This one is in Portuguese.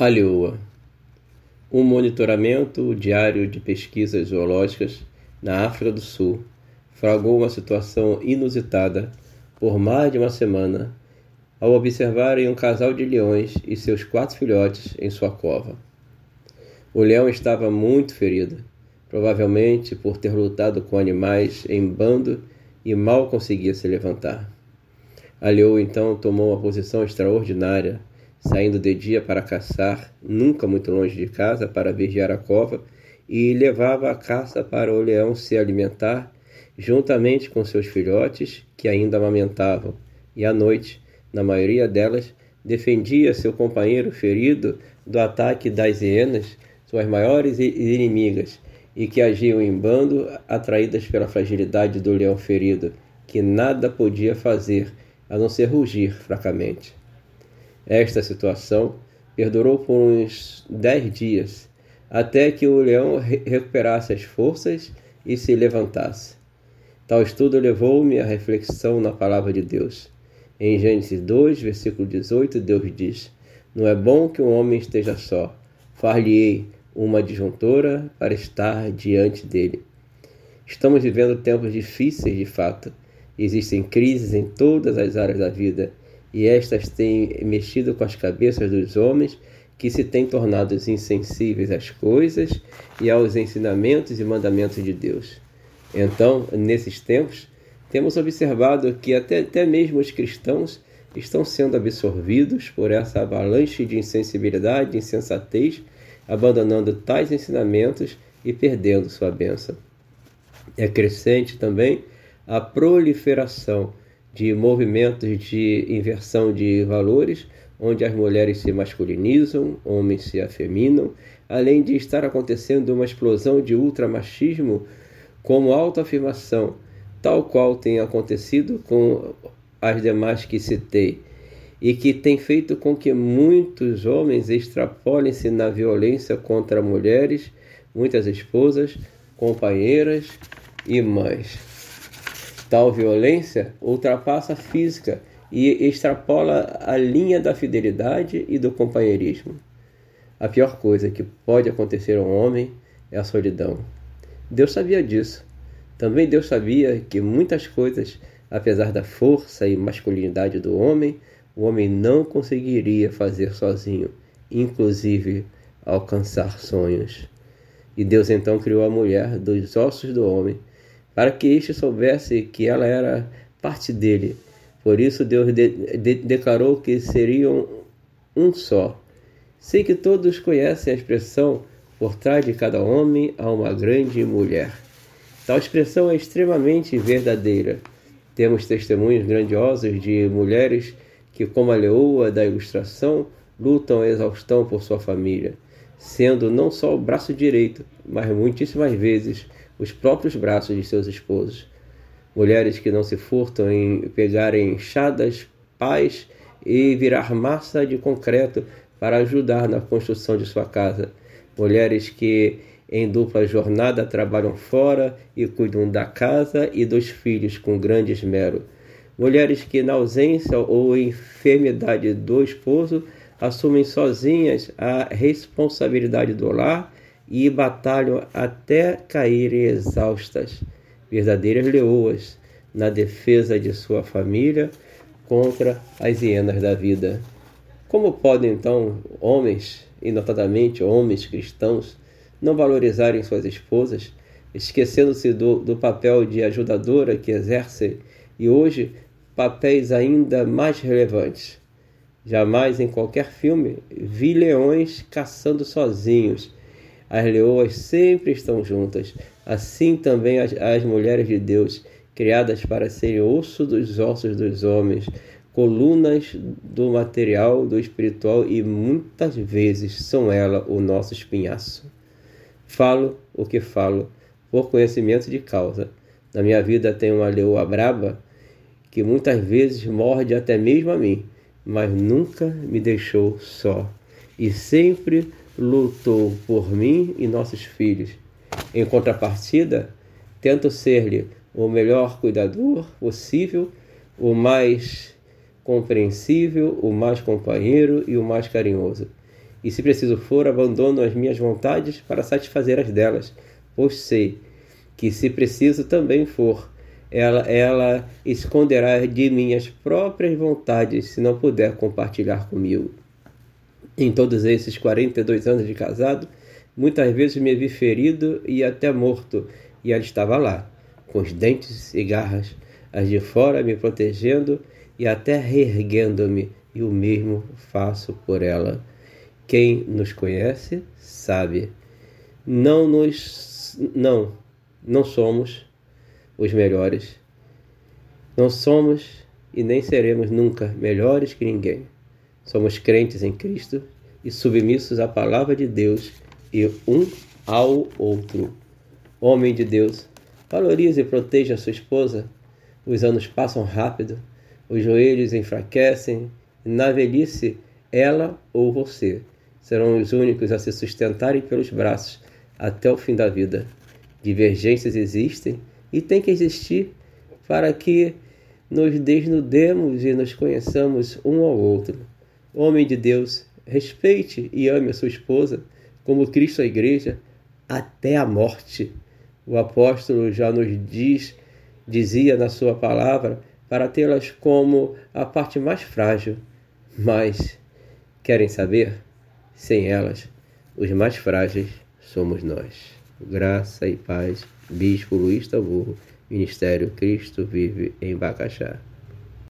A leoa. Um monitoramento diário de pesquisas zoológicas na África do Sul fragou uma situação inusitada por mais de uma semana ao observarem um casal de leões e seus quatro filhotes em sua cova. O leão estava muito ferido, provavelmente por ter lutado com animais em bando e mal conseguia se levantar. A leoa então tomou uma posição extraordinária saindo de dia para caçar, nunca muito longe de casa para vigiar a cova, e levava a caça para o leão se alimentar, juntamente com seus filhotes, que ainda amamentavam, e à noite, na maioria delas, defendia seu companheiro ferido do ataque das hienas, suas maiores inimigas, e que agiam em bando, atraídas pela fragilidade do leão ferido, que nada podia fazer a não ser rugir fracamente. Esta situação perdurou por uns dez dias, até que o leão recuperasse as forças e se levantasse. Tal estudo levou-me à reflexão na palavra de Deus. Em Gênesis 2, versículo 18, Deus diz: Não é bom que um homem esteja só. Far-lhe-ei uma disjuntora para estar diante dele. Estamos vivendo tempos difíceis de fato. Existem crises em todas as áreas da vida e estas têm mexido com as cabeças dos homens que se têm tornado insensíveis às coisas e aos ensinamentos e mandamentos de Deus. Então, nesses tempos, temos observado que até, até mesmo os cristãos estão sendo absorvidos por essa avalanche de insensibilidade e insensatez, abandonando tais ensinamentos e perdendo sua bênção. É crescente também a proliferação de movimentos de inversão de valores, onde as mulheres se masculinizam, homens se afeminam, além de estar acontecendo uma explosão de ultramachismo como autoafirmação, tal qual tem acontecido com as demais que citei, e que tem feito com que muitos homens extrapolem-se na violência contra mulheres, muitas esposas, companheiras e mães. Tal violência ultrapassa a física e extrapola a linha da fidelidade e do companheirismo. A pior coisa que pode acontecer a um homem é a solidão. Deus sabia disso. Também Deus sabia que muitas coisas, apesar da força e masculinidade do homem, o homem não conseguiria fazer sozinho, inclusive alcançar sonhos. E Deus então criou a mulher dos ossos do homem para que este soubesse que ela era parte dele. Por isso Deus de, de, declarou que seriam um só. Sei que todos conhecem a expressão por trás de cada homem há uma grande mulher. Tal expressão é extremamente verdadeira. Temos testemunhos grandiosos de mulheres que, como a leoa da ilustração, lutam a exaustão por sua família, sendo não só o braço direito, mas muitíssimas vezes os próprios braços de seus esposos. Mulheres que não se furtam em pegar enxadas, pás e virar massa de concreto para ajudar na construção de sua casa. Mulheres que em dupla jornada trabalham fora e cuidam da casa e dos filhos com grande esmero. Mulheres que, na ausência ou enfermidade do esposo, assumem sozinhas a responsabilidade do lar e batalham até caírem exaustas, verdadeiras leoas, na defesa de sua família contra as hienas da vida. Como podem então homens, e notadamente homens cristãos, não valorizarem suas esposas, esquecendo-se do, do papel de ajudadora que exercem e hoje papéis ainda mais relevantes? Jamais em qualquer filme vi leões caçando sozinhos as leoas sempre estão juntas, assim também as, as mulheres de Deus, criadas para serem osso dos ossos dos homens, colunas do material, do espiritual e muitas vezes são ela o nosso espinhaço. Falo o que falo por conhecimento de causa. Na minha vida tem uma leoa braba que muitas vezes morde até mesmo a mim, mas nunca me deixou só e sempre lutou por mim e nossos filhos. Em contrapartida, tento ser-lhe o melhor cuidador possível, o mais compreensível, o mais companheiro e o mais carinhoso. e se preciso for, abandono as minhas vontades para satisfazer as delas, pois sei que se preciso também for, ela, ela esconderá de minhas próprias vontades se não puder compartilhar comigo. Em todos esses 42 anos de casado, muitas vezes me vi ferido e até morto, e ela estava lá, com os dentes e garras, as de fora me protegendo e até reerguendo-me, e o mesmo faço por ela. Quem nos conhece sabe. Não nos não, não somos os melhores. Não somos e nem seremos nunca melhores que ninguém. Somos crentes em Cristo e submissos à palavra de Deus e um ao outro. Homem de Deus, valorize e proteja sua esposa. Os anos passam rápido, os joelhos enfraquecem, na velhice, ela ou você serão os únicos a se sustentarem pelos braços até o fim da vida. Divergências existem e têm que existir para que nos desnudemos e nos conheçamos um ao outro. Homem de Deus, respeite e ame a sua esposa como Cristo a igreja até a morte. O apóstolo já nos diz, dizia na sua palavra, para tê-las como a parte mais frágil. Mas querem saber? Sem elas, os mais frágeis somos nós. Graça e paz. Bispo Luiz Taburro, Ministério Cristo Vive em Bacaxá.